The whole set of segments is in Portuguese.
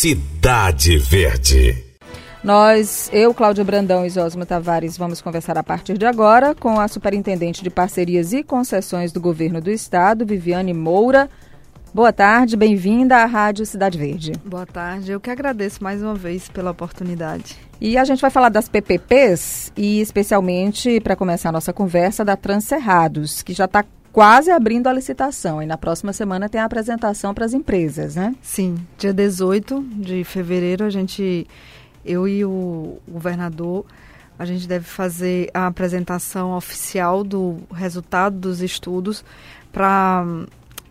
Cidade Verde. Nós, eu, Cláudia Brandão e Zosmo Tavares, vamos conversar a partir de agora com a Superintendente de Parcerias e Concessões do Governo do Estado, Viviane Moura. Boa tarde, bem-vinda à Rádio Cidade Verde. Boa tarde, eu que agradeço mais uma vez pela oportunidade. E a gente vai falar das PPPs e especialmente, para começar a nossa conversa, da Transcerrados, que já está quase abrindo a licitação. E na próxima semana tem a apresentação para as empresas, né? Sim, dia 18 de fevereiro a gente eu e o governador, a gente deve fazer a apresentação oficial do resultado dos estudos para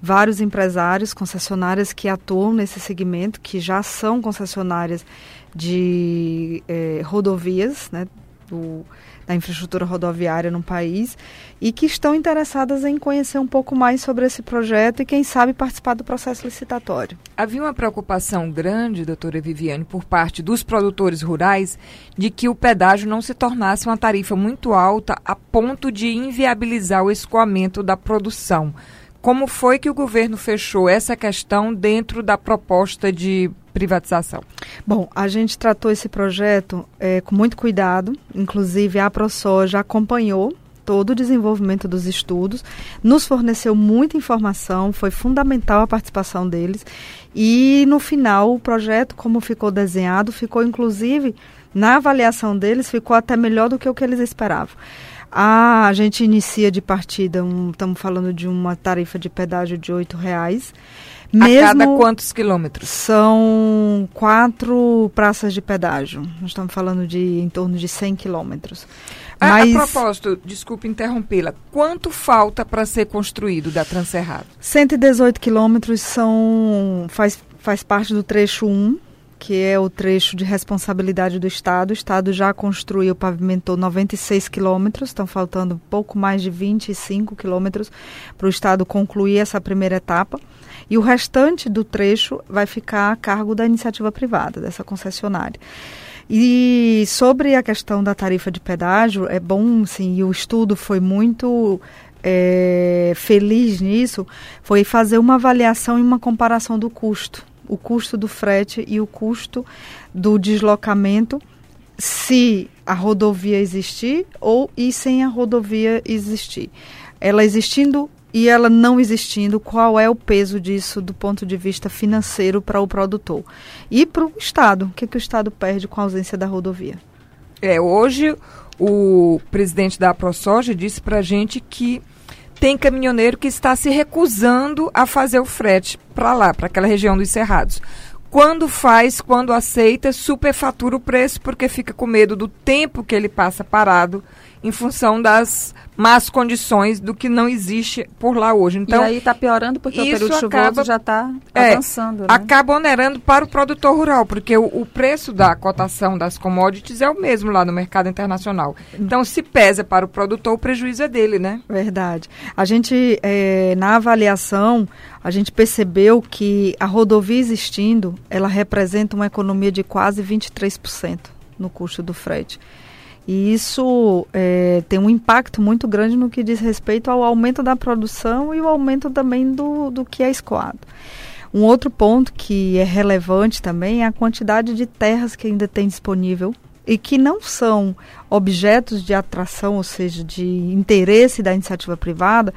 vários empresários, concessionárias que atuam nesse segmento, que já são concessionárias de eh, rodovias, né, do, da infraestrutura rodoviária no país e que estão interessadas em conhecer um pouco mais sobre esse projeto e, quem sabe, participar do processo licitatório. Havia uma preocupação grande, doutora Viviane, por parte dos produtores rurais de que o pedágio não se tornasse uma tarifa muito alta a ponto de inviabilizar o escoamento da produção. Como foi que o governo fechou essa questão dentro da proposta de privatização? Bom, a gente tratou esse projeto é, com muito cuidado, inclusive a ProSoja acompanhou todo o desenvolvimento dos estudos, nos forneceu muita informação, foi fundamental a participação deles e no final o projeto, como ficou desenhado, ficou inclusive na avaliação deles, ficou até melhor do que o que eles esperavam. Ah, a gente inicia de partida, um, estamos falando de uma tarifa de pedágio de R$ reais. Mesmo a cada quantos quilômetros? São quatro praças de pedágio. Nós estamos falando de em torno de 100 quilômetros. Mas... A, a propósito, desculpe interrompê-la, quanto falta para ser construído da Transerrado? 118 quilômetros são faz, faz parte do trecho 1 que é o trecho de responsabilidade do Estado. O Estado já construiu, pavimentou 96 quilômetros, estão faltando pouco mais de 25 quilômetros para o Estado concluir essa primeira etapa. E o restante do trecho vai ficar a cargo da iniciativa privada, dessa concessionária. E sobre a questão da tarifa de pedágio, é bom, sim, e o estudo foi muito é, feliz nisso, foi fazer uma avaliação e uma comparação do custo o custo do frete e o custo do deslocamento se a rodovia existir ou e sem a rodovia existir. Ela existindo e ela não existindo, qual é o peso disso do ponto de vista financeiro para o produtor? E para o Estado, o que, que o Estado perde com a ausência da rodovia? É, hoje o presidente da ProSoja disse para a gente que tem caminhoneiro que está se recusando a fazer o frete para lá, para aquela região dos Cerrados. Quando faz, quando aceita, superfatura o preço porque fica com medo do tempo que ele passa parado em função das más condições do que não existe por lá hoje. Então, e aí está piorando porque o período acaba, chuvoso já está é, avançando. Né? Acaba onerando para o produtor rural, porque o, o, preço da cotação das commodities é o mesmo lá no mercado internacional. Então, se pesa para o produtor, o prejuízo é dele, né? Verdade. A gente, é, na avaliação, a gente percebeu que a rodovia existindo, ela representa uma economia de quase 23% no custo do frete. E isso é, tem um impacto muito grande no que diz respeito ao aumento da produção e o aumento também do, do que é escoado. Um outro ponto que é relevante também é a quantidade de terras que ainda tem disponível e que não são objetos de atração, ou seja, de interesse da iniciativa privada,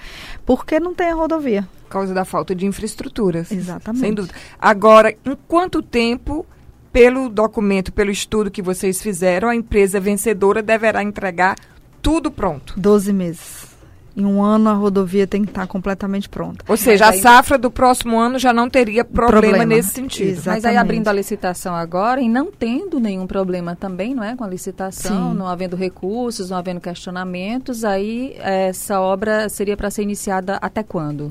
porque não tem a rodovia. Por causa da falta de infraestruturas. Exatamente. Sem dúvida. Agora, em quanto tempo pelo documento, pelo estudo que vocês fizeram, a empresa vencedora deverá entregar tudo pronto. 12 meses. Em um ano a rodovia tem que estar completamente pronta. Ou seja, aí... a safra do próximo ano já não teria problema, problema. nesse sentido. Exatamente. Mas aí abrindo a licitação agora e não tendo nenhum problema também, não é? Com a licitação, Sim. não havendo recursos, não havendo questionamentos, aí essa obra seria para ser iniciada até quando?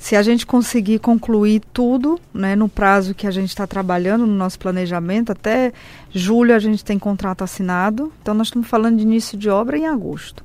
Se a gente conseguir concluir tudo, né, no prazo que a gente está trabalhando no nosso planejamento, até julho a gente tem contrato assinado, então nós estamos falando de início de obra em agosto.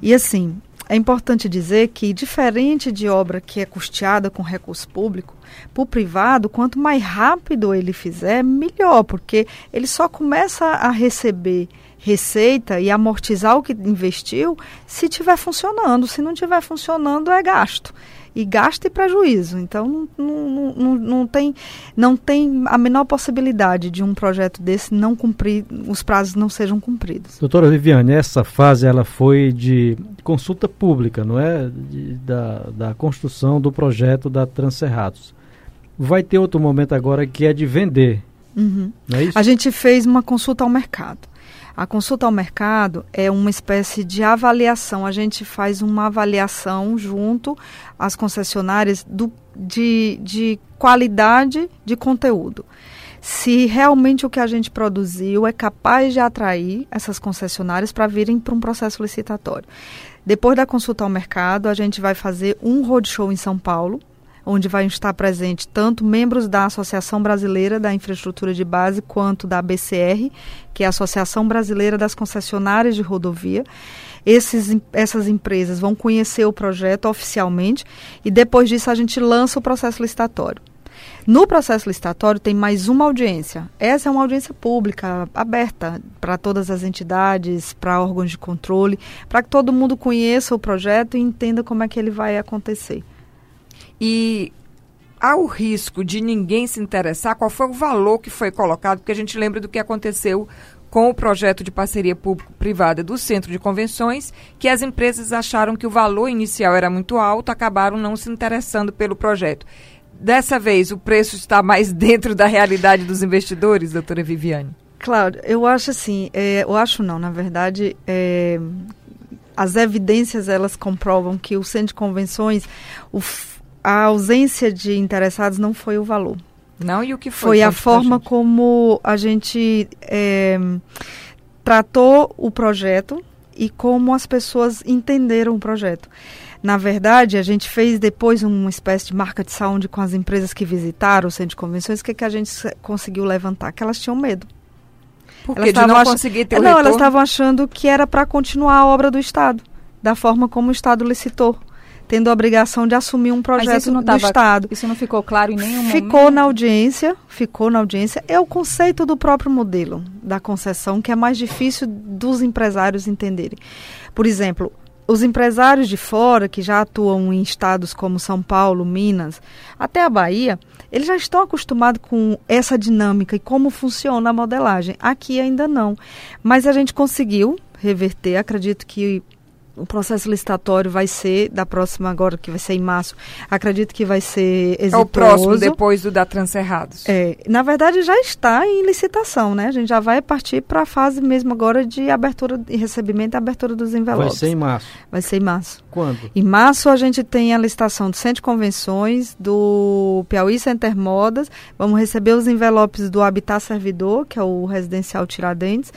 E assim, é importante dizer que, diferente de obra que é custeada com recurso público, para o privado, quanto mais rápido ele fizer, melhor, porque ele só começa a receber receita e amortizar o que investiu se estiver funcionando. Se não estiver funcionando, é gasto. E gasto e prejuízo. Então não, não, não, não, tem, não tem a menor possibilidade de um projeto desse não cumprir, os prazos não sejam cumpridos. Doutora Viviane, essa fase ela foi de consulta pública, não é? De, da, da construção do projeto da Transcerrados. Vai ter outro momento agora que é de vender. Uhum. É? A gente fez uma consulta ao mercado. A consulta ao mercado é uma espécie de avaliação. A gente faz uma avaliação junto às concessionárias do, de, de qualidade de conteúdo. Se realmente o que a gente produziu é capaz de atrair essas concessionárias para virem para um processo licitatório. Depois da consulta ao mercado, a gente vai fazer um roadshow em São Paulo, onde vai estar presente tanto membros da Associação Brasileira da Infraestrutura de Base quanto da ABCR, que é a Associação Brasileira das Concessionárias de Rodovia. Esses, essas empresas vão conhecer o projeto oficialmente e depois disso a gente lança o processo licitatório. No processo licitatório tem mais uma audiência. Essa é uma audiência pública, aberta para todas as entidades, para órgãos de controle, para que todo mundo conheça o projeto e entenda como é que ele vai acontecer. E há o risco de ninguém se interessar? Qual foi o valor que foi colocado? Porque a gente lembra do que aconteceu com o projeto de parceria público-privada do Centro de Convenções, que as empresas acharam que o valor inicial era muito alto, acabaram não se interessando pelo projeto. Dessa vez, o preço está mais dentro da realidade dos investidores, doutora Viviane? Claro, eu acho assim, é, eu acho não, na verdade, é, as evidências elas comprovam que o Centro de Convenções, o a ausência de interessados não foi o valor. Não, e o que foi? Foi a forma como a gente é, tratou o projeto e como as pessoas entenderam o projeto. Na verdade, a gente fez depois uma espécie de marca de saúde com as empresas que visitaram o centro de convenções. O que, que a gente conseguiu levantar? Que elas tinham medo. Porque elas de não ach... conseguir ter Não, retorno? elas estavam achando que era para continuar a obra do Estado, da forma como o Estado licitou tendo a obrigação de assumir um projeto do tava, Estado. Isso não ficou claro em nenhum ficou momento? na audiência, ficou na audiência. É o conceito do próprio modelo da concessão que é mais difícil dos empresários entenderem. Por exemplo, os empresários de fora, que já atuam em estados como São Paulo, Minas, até a Bahia, eles já estão acostumados com essa dinâmica e como funciona a modelagem. Aqui ainda não. Mas a gente conseguiu reverter, acredito que o processo licitatório vai ser da próxima agora que vai ser em março. Acredito que vai ser exitoso. é o próximo depois do da Transerrados. É na verdade já está em licitação né? A gente já vai partir para a fase mesmo agora de abertura e recebimento e abertura dos envelopes. vai ser em março. Vai ser em março. Quando? Em março a gente tem a licitação do Centro de Convenções do Piauí Center Modas. Vamos receber os envelopes do Habitat Servidor que é o residencial Tiradentes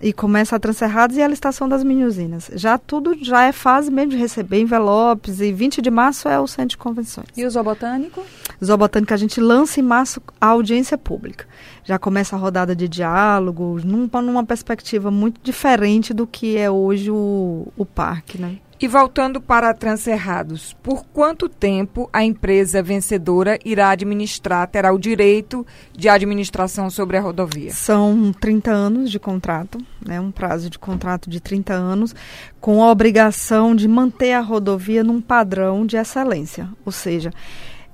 e começa a Transerrados e a licitação das mini-usinas. Já tudo já é fase mesmo de receber envelopes e 20 de março é o centro de convenções. E o zoobotânico? Zoobotânico a gente lança em março a audiência pública. Já começa a rodada de diálogo, num, numa perspectiva muito diferente do que é hoje o, o parque, né? E voltando para Transerrados, por quanto tempo a empresa vencedora irá administrar, terá o direito de administração sobre a rodovia? São 30 anos de contrato, né, um prazo de contrato de 30 anos, com a obrigação de manter a rodovia num padrão de excelência. Ou seja,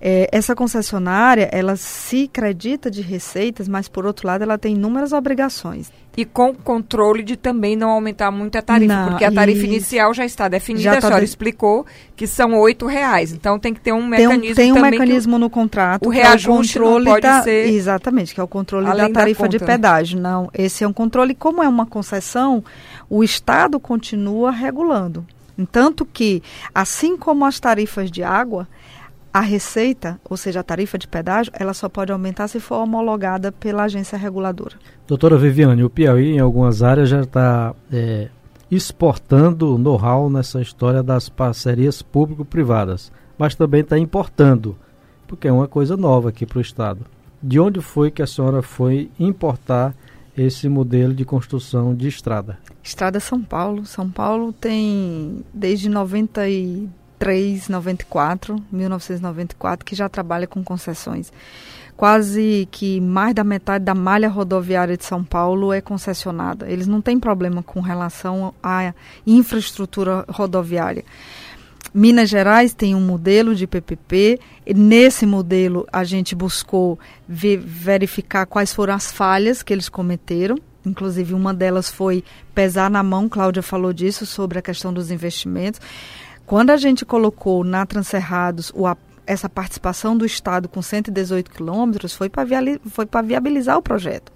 é, essa concessionária, ela se acredita de receitas, mas por outro lado ela tem inúmeras obrigações. E com controle de também não aumentar muito a tarifa, não, porque a tarifa isso. inicial já está definida, já a tá senhora de... explicou que são oito reais. Então tem que ter um mecanismo Tem um, tem um mecanismo no contrato. O reajuste é o controle não pode da, ser... Exatamente, que é o controle da tarifa da conta, de né? pedágio. Né? Não, esse é um controle, como é uma concessão, o Estado continua regulando. Tanto que, assim como as tarifas de água, a receita, ou seja, a tarifa de pedágio, ela só pode aumentar se for homologada pela agência reguladora. Doutora Viviane, o Piauí, em algumas áreas, já está é, exportando know-how nessa história das parcerias público-privadas, mas também está importando, porque é uma coisa nova aqui para o Estado. De onde foi que a senhora foi importar esse modelo de construção de estrada? Estrada São Paulo. São Paulo tem, desde 92, 394, 1994, que já trabalha com concessões. Quase que mais da metade da malha rodoviária de São Paulo é concessionada. Eles não têm problema com relação à infraestrutura rodoviária. Minas Gerais tem um modelo de PPP. nesse modelo, a gente buscou ver, verificar quais foram as falhas que eles cometeram. Inclusive, uma delas foi pesar na mão. Cláudia falou disso sobre a questão dos investimentos. Quando a gente colocou na Transerrados o, essa participação do Estado com 118 quilômetros, foi para viabilizar o projeto.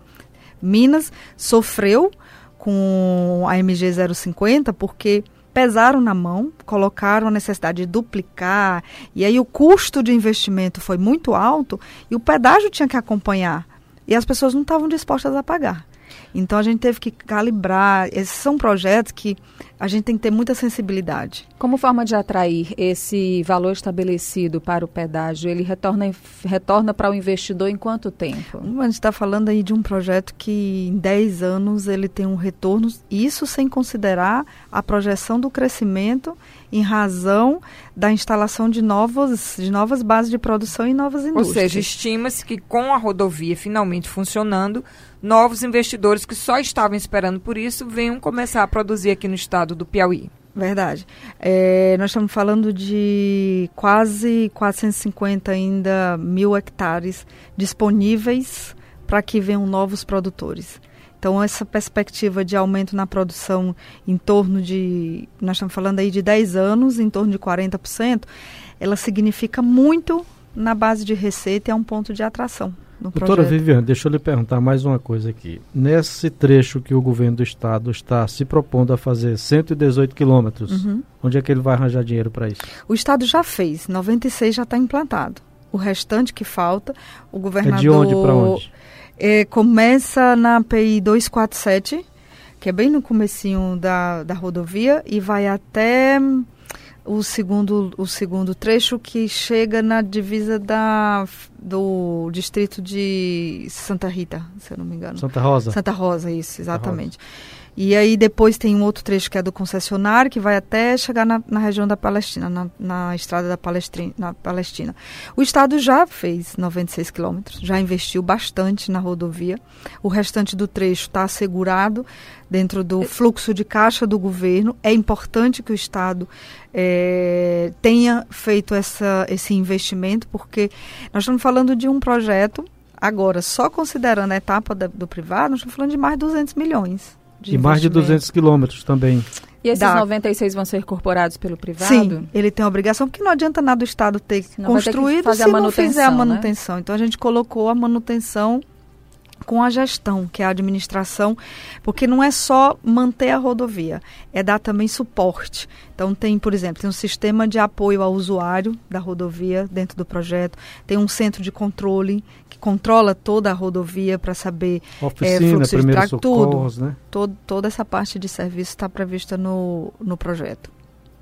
Minas sofreu com a MG 050 porque pesaram na mão, colocaram a necessidade de duplicar, e aí o custo de investimento foi muito alto e o pedágio tinha que acompanhar. E as pessoas não estavam dispostas a pagar. Então a gente teve que calibrar. Esses são projetos que a gente tem que ter muita sensibilidade. Como forma de atrair esse valor estabelecido para o pedágio, ele retorna, retorna para o investidor em quanto tempo? A gente está falando aí de um projeto que em 10 anos ele tem um retorno, isso sem considerar a projeção do crescimento em razão da instalação de novas, de novas bases de produção e novas indústrias. Ou seja, estima-se que com a rodovia finalmente funcionando, novos investidores que só estavam esperando por isso venham começar a produzir aqui no estado do Piauí. Verdade. É, nós estamos falando de quase 450 ainda mil hectares disponíveis para que venham novos produtores. Então, essa perspectiva de aumento na produção em torno de, nós estamos falando aí de 10 anos, em torno de 40%, ela significa muito na base de receita é um ponto de atração. No Doutora projeto. Viviane, deixa eu lhe perguntar mais uma coisa aqui. Nesse trecho que o governo do estado está se propondo a fazer 118 quilômetros, uhum. onde é que ele vai arranjar dinheiro para isso? O estado já fez, 96 já está implantado. O restante que falta, o governador... É de onde para onde? É, começa na PI 247, que é bem no comecinho da, da rodovia, e vai até o segundo, o segundo trecho que chega na divisa da, do distrito de Santa Rita, se eu não me engano. Santa Rosa. Santa Rosa, isso, exatamente. E aí depois tem um outro trecho que é do concessionário, que vai até chegar na, na região da Palestina, na, na estrada da Palestina, na Palestina. O Estado já fez 96 quilômetros, já investiu bastante na rodovia. O restante do trecho está assegurado dentro do fluxo de caixa do governo. É importante que o Estado é, tenha feito essa, esse investimento, porque nós estamos falando de um projeto, agora, só considerando a etapa da, do privado, nós estamos falando de mais de 200 milhões de e mais de 200 quilômetros também. E esses Dá. 96 vão ser incorporados pelo privado? Sim, ele tem a obrigação, porque não adianta nada o Estado ter Senão construído ter se não fizer a manutenção. Né? Então a gente colocou a manutenção com a gestão, que é a administração, porque não é só manter a rodovia, é dar também suporte. Então tem, por exemplo, tem um sistema de apoio ao usuário da rodovia dentro do projeto, tem um centro de controle que controla toda a rodovia para saber Oficina, é, fluxo de tráfego, tudo, né? todo, toda essa parte de serviço está prevista no, no projeto.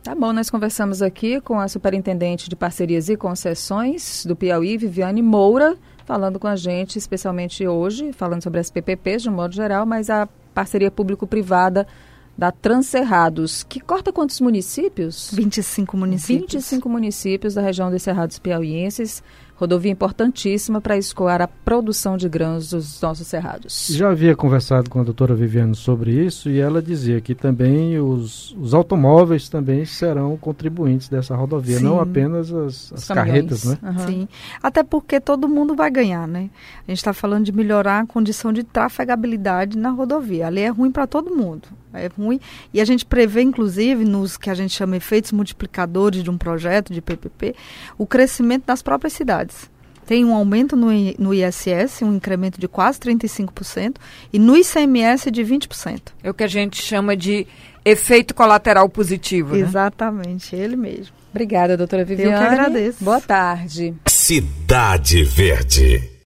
Tá bom, nós conversamos aqui com a superintendente de parcerias e concessões do Piauí, Viviane Moura, falando com a gente, especialmente hoje, falando sobre as PPPs de um modo geral, mas a parceria público-privada da Transerrados, que corta quantos municípios? 25 municípios. 25 municípios da região dos Cerrados Piauienses rodovia importantíssima para escoar a produção de grãos dos nossos cerrados. Já havia conversado com a doutora Viviane sobre isso e ela dizia que também os, os automóveis também serão contribuintes dessa rodovia, Sim. não apenas as, as carretas, né? Uhum. Sim, até porque todo mundo vai ganhar, né? A gente está falando de melhorar a condição de trafegabilidade na rodovia. Ali é ruim para todo mundo é ruim. E a gente prevê, inclusive, nos que a gente chama efeitos multiplicadores de um projeto de PPP, o crescimento das próprias cidades. Tem um aumento no, no ISS, um incremento de quase 35%, e no ICMS de 20%. É o que a gente chama de efeito colateral positivo. Né? Exatamente, ele mesmo. Obrigada, doutora Viviane. Eu que agradeço. Boa tarde. Cidade Verde.